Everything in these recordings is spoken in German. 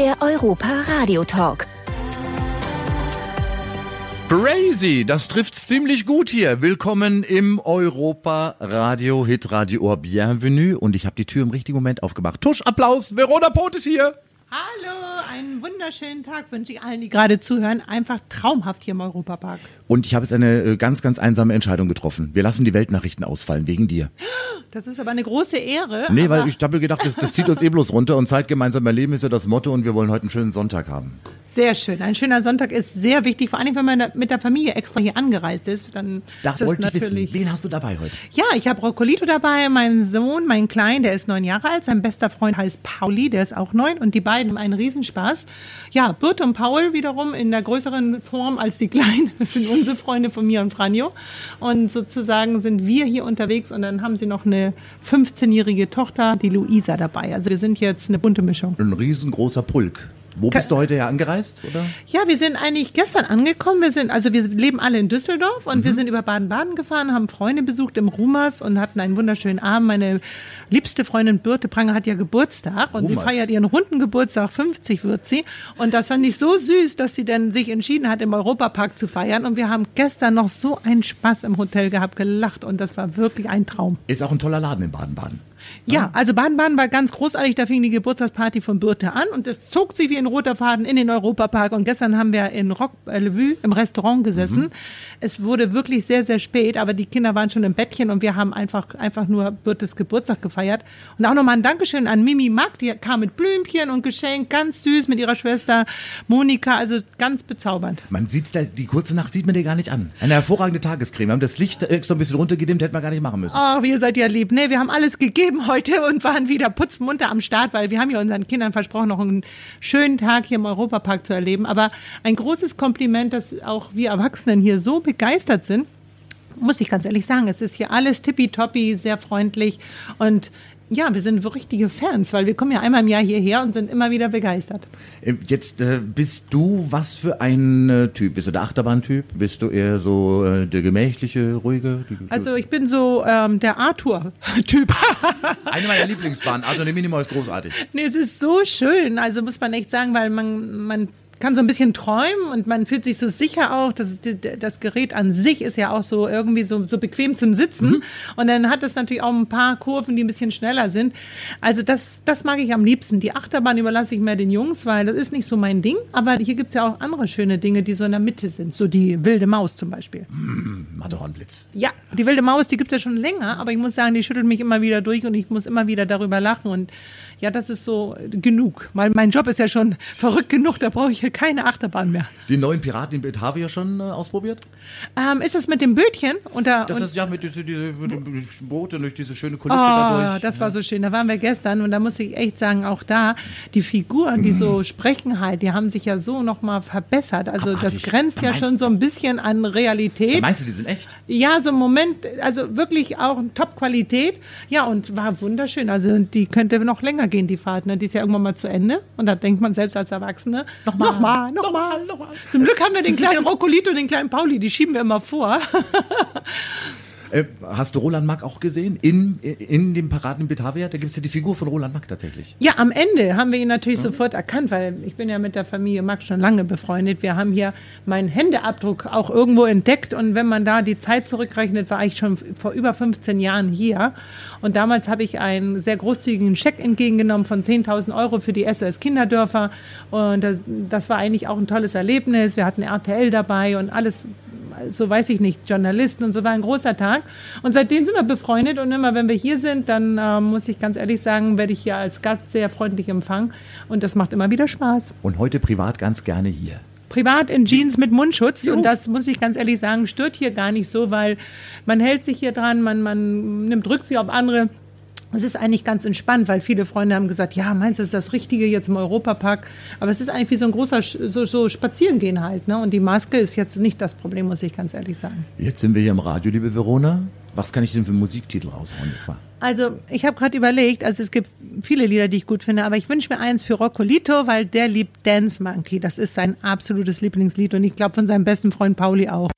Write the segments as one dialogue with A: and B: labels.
A: Der Europa Radio Talk.
B: Crazy, das trifft's ziemlich gut hier. Willkommen im Europa Radio Hit Radio. Bienvenue und ich habe die Tür im richtigen Moment aufgemacht. Tusch, Applaus, Verona Pot ist hier.
C: Hallo, einen wunderschönen Tag wünsche ich allen, die gerade zuhören. Einfach traumhaft hier im Europapark.
B: Und ich habe jetzt eine äh, ganz, ganz einsame Entscheidung getroffen. Wir lassen die Weltnachrichten ausfallen, wegen dir.
C: Das ist aber eine große Ehre.
B: Nee, weil ich habe gedacht, das, das zieht uns eh bloß runter und Zeit gemeinsam erleben ist ja das Motto und wir wollen heute einen schönen Sonntag haben.
C: Sehr schön. Ein schöner Sonntag ist sehr wichtig, vor allem wenn man mit der Familie extra hier angereist ist. Dann
B: Das
C: ist
B: wollte ich wissen. Wen hast du dabei heute?
C: Ja, ich habe Roccolito dabei, meinen Sohn, mein Klein, der ist neun Jahre alt. Sein bester Freund heißt Pauli, der ist auch neun. Und die beiden haben einen Riesenspaß. Ja, Bert und Paul wiederum in der größeren Form als die Kleinen. Das sind unsere Freunde von mir und Franjo. Und sozusagen sind wir hier unterwegs und dann haben sie noch eine 15-jährige Tochter, die Luisa, dabei. Also wir sind jetzt eine bunte Mischung.
B: Ein riesengroßer Pulk. Wo bist du heute her angereist, oder?
C: Ja, wir sind eigentlich gestern angekommen. Wir sind, also wir leben alle in Düsseldorf und
B: Mhm.
C: wir sind über Baden-Baden gefahren, haben Freunde besucht im Rumas und hatten einen wunderschönen Abend. Meine liebste Freundin Birte Pranger hat ja Geburtstag und
B: Rumas.
C: sie feiert ihren runden Geburtstag, 50 wird sie. Und das fand ich so süß, dass sie dann sich entschieden hat, im Europapark zu feiern. Und wir haben gestern noch so einen Spaß im Hotel gehabt, gelacht und das war wirklich ein Traum.
B: Ist auch ein toller Laden in Baden-Baden.
C: Ja, also Baden-Baden war ganz großartig. Da fing die Geburtstagsparty von Birte an und es zog sich wie ein roter Faden in den Europapark. Und gestern haben wir in Rock äh, Le Vue im Restaurant gesessen. Es wurde wirklich sehr, sehr spät, aber die Kinder waren schon im Bettchen und wir haben einfach, einfach nur Birtes Geburtstag gefeiert. Und auch nochmal ein Dankeschön an Mimi Mack, die kam mit Blümchen und Geschenk, ganz süß mit ihrer Schwester Monika, also ganz bezaubernd.
B: Man sieht's da, die kurze Nacht sieht man dir gar nicht an. Eine hervorragende Tagescreme. Wir haben das Licht extra ein bisschen runtergedimmt, hätte man gar nicht machen müssen.
C: Ach, ihr seid ja lieb. Nee, wir haben alles gegeben heute und waren wieder putzmunter am Start, weil wir haben ja unseren Kindern versprochen, noch einen schönen Tag hier im Europapark zu erleben. Aber ein großes Kompliment, dass auch wir Erwachsenen hier so begeistert sind. Muss ich ganz ehrlich sagen, es ist hier alles tippitoppi, sehr freundlich und ja, wir sind so richtige Fans, weil wir kommen ja einmal im Jahr hierher und sind immer wieder begeistert.
B: Äh, Jetzt äh, bist du was für ein äh, Typ? Bist du der Achterbahntyp? Bist du eher so äh, der gemächliche, ruhige? Die,
C: Also ich bin so ähm, der Arthur-Typ.
B: eine meiner Lieblingsbahnen, Arthur de Minimo ist großartig.
C: Nee, es ist so schön. Also muss man echt sagen, weil man, man kann so ein bisschen träumen und man fühlt sich so sicher auch. Das, das Gerät an sich ist ja auch so irgendwie so, so bequem zum Sitzen. Und dann hat es natürlich auch ein paar Kurven, die ein bisschen schneller sind. Also das, das mag ich am liebsten. Die Achterbahn überlasse ich mehr den Jungs, weil das ist nicht so mein Ding. Aber hier gibt's ja auch andere schöne Dinge, die so in der Mitte sind. So die wilde Maus zum Beispiel.
B: Matterhornblitz.
C: Ja, die wilde Maus, die gibt's ja schon länger, aber ich muss sagen, die schüttelt mich immer wieder durch und ich muss immer wieder darüber lachen. Und ja, das ist so genug. Weil mein Job ist ja schon verrückt genug, da brauche ich hier keine Achterbahn mehr.
B: Die neuen Piraten in Batavia schon äh, ausprobiert?
C: Ähm, ist das mit dem Bötchen? Und da,
B: Das
C: und,
B: ist ja mit, diese, diese, mit dem Boot und durch diese schöne Kulisse
C: Oh,
B: dadurch.
C: das war so schön. Da waren wir gestern und da muss ich echt sagen, auch da, die Figuren, die so sprechen halt, die haben sich ja so nochmal verbessert. Also das
B: Abartig.
C: grenzt ja schon so ein bisschen an Realität.
B: Meinst du, die sind echt?
C: Ja, so im Moment, also wirklich auch Top-Qualität. Ja, und war wunderschön. Also die könnte noch länger gehen, die Fahrt. Ne? Die ist ja irgendwann mal zu Ende. Und da denkt man selbst als Erwachsene, nochmal, nochmal, nochmal.
B: nochmal.
C: Zum Glück haben wir den kleinen Roccolito und den kleinen Pauli, die schieben wir immer vor.
B: Äh, hast du Roland Mack auch gesehen? In, in dem Paraden in Batavia? Da gibt es ja die Figur von Roland Mack tatsächlich.
C: Ja, am Ende haben wir ihn natürlich sofort erkannt, weil ich bin ja mit der Familie Max schon lange befreundet. Wir haben hier meinen Händeabdruck auch irgendwo entdeckt und wenn man da die Zeit zurückrechnet, war ich schon vor über 15 Jahren hier. Und damals habe ich einen sehr großzügigen Scheck entgegengenommen von 10.000 Euro für die SOS Kinderdörfer und das, das war eigentlich auch ein tolles Erlebnis. Wir hatten RTL dabei und alles so weiß ich nicht, Journalisten und so war ein großer Tag. Und seitdem sind wir befreundet und immer, wenn wir hier sind, dann äh, muss ich ganz ehrlich sagen, werde ich hier als Gast sehr freundlich empfangen und das macht immer wieder Spaß.
B: Und heute privat ganz gerne hier.
C: Privat in Jeans mit Mundschutz und das muss ich ganz ehrlich sagen, stört hier gar nicht so, weil man hält sich hier dran, man, man nimmt Rücksicht auf andere. Es ist eigentlich ganz entspannt, weil viele Freunde haben gesagt, ja, meinst du, das ist das Richtige jetzt im Europapark? Aber es ist eigentlich wie so ein großer, so, so Spazierengehen halt, ne? Und die Maske ist jetzt nicht das Problem, muss ich ganz ehrlich sagen.
B: Jetzt sind wir hier im Radio, liebe Verona. Was kann ich denn für Musiktitel raushauen jetzt mal?
C: Also, ich habe gerade überlegt, also es gibt viele Lieder, die ich gut finde, aber ich wünsche mir eins für Roccolito, weil der liebt Dance Monkey. Das ist sein absolutes Lieblingslied und ich glaube von seinem besten Freund Pauli auch.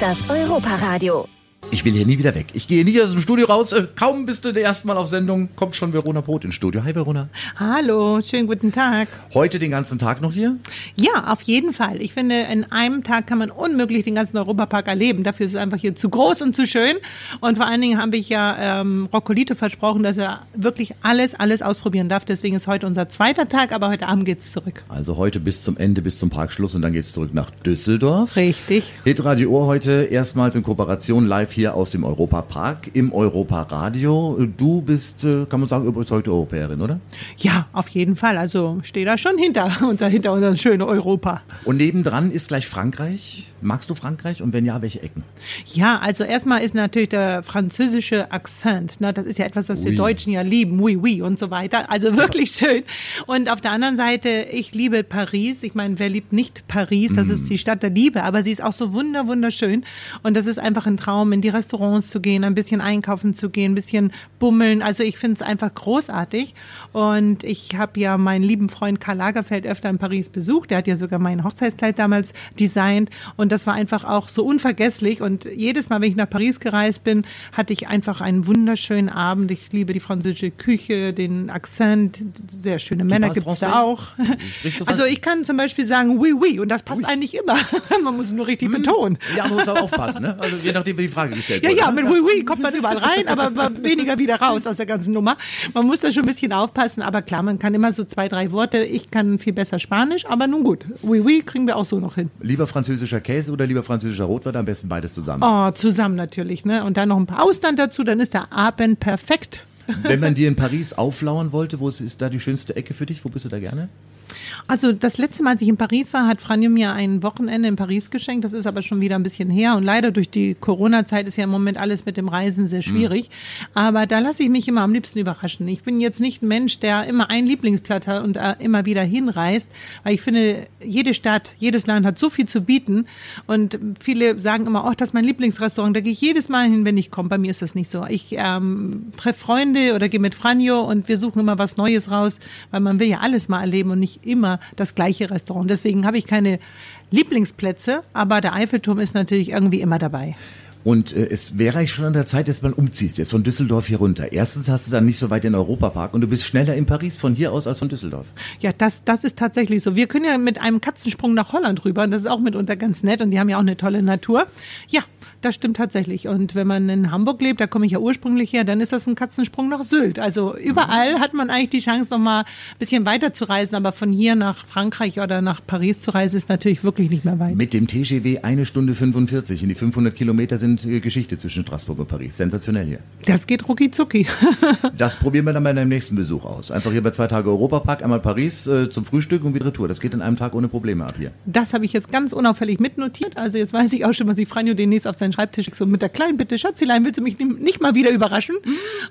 A: Das Europa-Radio.
B: Ich will hier nie wieder weg. Ich gehe nie aus dem Studio raus. Äh, kaum bist du erst Mal auf Sendung, kommt schon Verona Brot ins Studio. Hi Verona.
C: Hallo, schönen guten Tag.
B: Heute den ganzen Tag noch hier?
C: Ja, auf jeden Fall. Ich finde, in einem Tag kann man unmöglich den ganzen Europapark erleben. Dafür ist es einfach hier zu groß und zu schön. Und vor allen Dingen habe ich ja ähm, Roccolito versprochen, dass er wirklich alles, alles ausprobieren darf. Deswegen ist heute unser zweiter Tag, aber heute Abend geht's zurück.
B: Also heute bis zum Ende, bis zum Parkschluss und dann geht's zurück nach Düsseldorf.
C: Richtig.
B: Hitradio Ohr heute erstmals in Kooperation live hier aus dem Europapark im Europaradio. Du bist, äh, kann man sagen, überzeugte Europäerin, oder?
C: Ja, auf jeden Fall. Also stehe da schon hinter, unter, hinter unserem schönen Europa.
B: Und nebendran ist gleich Frankreich. Magst du Frankreich? Und wenn ja, welche Ecken?
C: Ja, also erstmal ist natürlich der französische Akzent. Ne? Das ist ja etwas, was wir
B: Oui.
C: Deutschen ja lieben. Oui, oui und so weiter. Also wirklich schön. Und auf der anderen Seite, ich liebe Paris. Ich meine, wer liebt nicht Paris? Das ist die Stadt der Liebe. Aber sie ist auch so wunder, wunderschön. Und das ist einfach ein Traum, in die Restaurants zu gehen, ein bisschen einkaufen zu gehen, ein bisschen bummeln. Also ich finde es einfach großartig. Und ich habe ja meinen lieben Freund Karl Lagerfeld öfter in Paris besucht. Der hat ja sogar mein Hochzeitskleid damals designt. Und das war einfach auch so unvergesslich. Und jedes Mal, wenn ich nach Paris gereist bin, hatte ich einfach einen wunderschönen Abend. Ich liebe die französische Küche, den Akzent. Sehr schöne Männer
B: parles
C: gibt es da auch. Also ich kann zum Beispiel sagen oui, oui. Und das passt eigentlich immer. Man muss es nur richtig betonen.
B: Ja, man muss auch aufpassen, ne? Also je nachdem, wie die Frage gestellt
C: Ja,
B: wurde.
C: ja,
B: ne?
C: mit Oui Oui kommt man überall rein, aber weniger wieder raus aus der ganzen Nummer. Man muss da schon ein bisschen aufpassen, aber klar, man kann immer so zwei, drei Worte. Ich kann viel besser Spanisch, aber nun gut. Oui Oui kriegen wir auch so noch hin.
B: Lieber französischer Käse oder lieber französischer Rotwein? Am besten beides zusammen.
C: Oh, zusammen natürlich, ne? Und dann noch ein paar Austern dazu, dann ist der Abend perfekt.
B: Wenn man dir in Paris auflauern wollte, wo ist da die schönste Ecke für dich? Wo bist du da gerne?
C: Also das letzte Mal, als ich in Paris war, hat Franjo mir ein Wochenende in Paris geschenkt. Das ist aber schon wieder ein bisschen her. Und leider durch die Corona-Zeit ist ja im Moment alles mit dem Reisen sehr schwierig. Aber da lasse ich mich immer am liebsten überraschen. Ich bin jetzt nicht ein Mensch, der immer ein Lieblingsblatt hat und äh, immer wieder hinreist. Weil ich finde, jede Stadt, jedes Land hat so viel zu bieten. Und viele sagen immer, oh, das ist mein Lieblingsrestaurant. Da gehe ich jedes Mal hin, wenn ich komme. Bei mir ist das nicht so. Ich ähm, treffe Freunde oder gehe mit Franjo und wir suchen immer was Neues raus, weil man will ja alles mal erleben und nicht immer das gleiche Restaurant. Deswegen habe ich keine Lieblingsplätze, aber der Eiffelturm ist natürlich irgendwie immer dabei.
B: Und äh, es wäre eigentlich schon an der Zeit, dass man umziehst, jetzt von Düsseldorf hier runter. Erstens hast du es dann nicht so weit in den Europapark und du bist schneller in Paris von hier aus als von Düsseldorf.
C: Ja, das, das ist tatsächlich so. Wir können ja mit einem Katzensprung nach Holland rüber und das ist auch mitunter ganz nett und die haben ja auch eine tolle Natur. Ja, das stimmt tatsächlich. Und wenn man in Hamburg lebt, da komme ich ja ursprünglich her, dann ist das ein Katzensprung nach Sylt. Also überall hat man eigentlich die Chance, noch mal ein bisschen weiter zu reisen, aber von hier nach Frankreich oder nach Paris zu reisen, ist natürlich wirklich nicht mehr weit.
B: Mit dem TGW eine Stunde 45 und die 500 Kilometer sind äh, Geschichte zwischen Straßburg und Paris. Sensationell hier.
C: Das geht rucki zucki.
B: Das probieren wir dann bei deinem nächsten Besuch aus. Einfach hier bei zwei Tage Europapark, einmal Paris äh, zum Frühstück und wieder Retour. Das geht in einem Tag ohne Probleme ab hier.
C: Das habe ich jetzt ganz unauffällig mitnotiert. Also jetzt weiß ich auch schon, was ich Franjo demnächst auf seinen Schreibtisch so mit der kleinen Bitte, Schatzilein, willst du mich nicht mal wieder überraschen?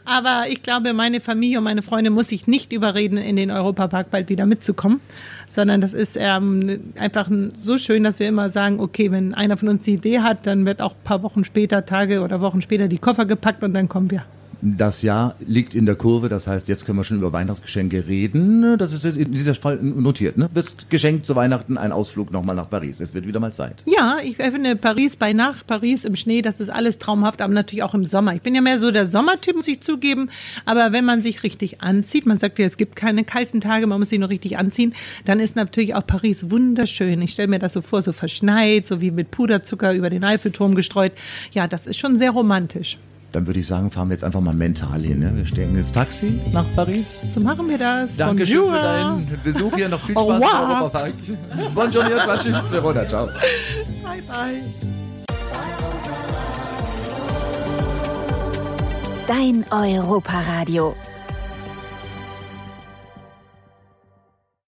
C: Aber ich glaube, meine Familie und meine Freunde muss ich nicht überreden, in den Europapark bald wieder mitzukommen, sondern das ist ähm, einfach so schön, dass wir immer sagen, okay, wenn einer von uns die Idee hat, dann wird auch ein paar Wochen später, Tage oder Wochen später die Koffer gepackt und dann kommen wir.
B: Das Jahr liegt in der Kurve, das heißt, jetzt können wir schon über Weihnachtsgeschenke reden. Das ist in dieser Fall notiert. Ne? Wird geschenkt zu Weihnachten ein Ausflug nochmal nach Paris. Es wird wieder mal Zeit.
C: Ja, ich finde Paris bei Nacht, Paris im Schnee, das ist alles traumhaft, aber natürlich auch im Sommer. Ich bin ja mehr so der Sommertyp, muss ich zugeben. Aber wenn man sich richtig anzieht, man sagt ja, es gibt keine kalten Tage, man muss sich nur richtig anziehen, dann ist natürlich auch Paris wunderschön. Ich stelle mir das so vor, so verschneit, so wie mit Puderzucker über den Eiffelturm gestreut. Ja, das ist schon sehr romantisch.
B: Dann würde ich sagen, fahren wir jetzt einfach mal mental hin. Ne? Wir steigen ins Taxi nach Paris.
C: So machen wir das.
B: Dankeschön
C: Bonjour.
B: für deinen Besuch hier. Noch viel Spaß im
C: revoir.
B: Europapark. Buongiorno, tschüss, Verona, ciao.
C: Bye, bye.
A: Dein Europa-Radio.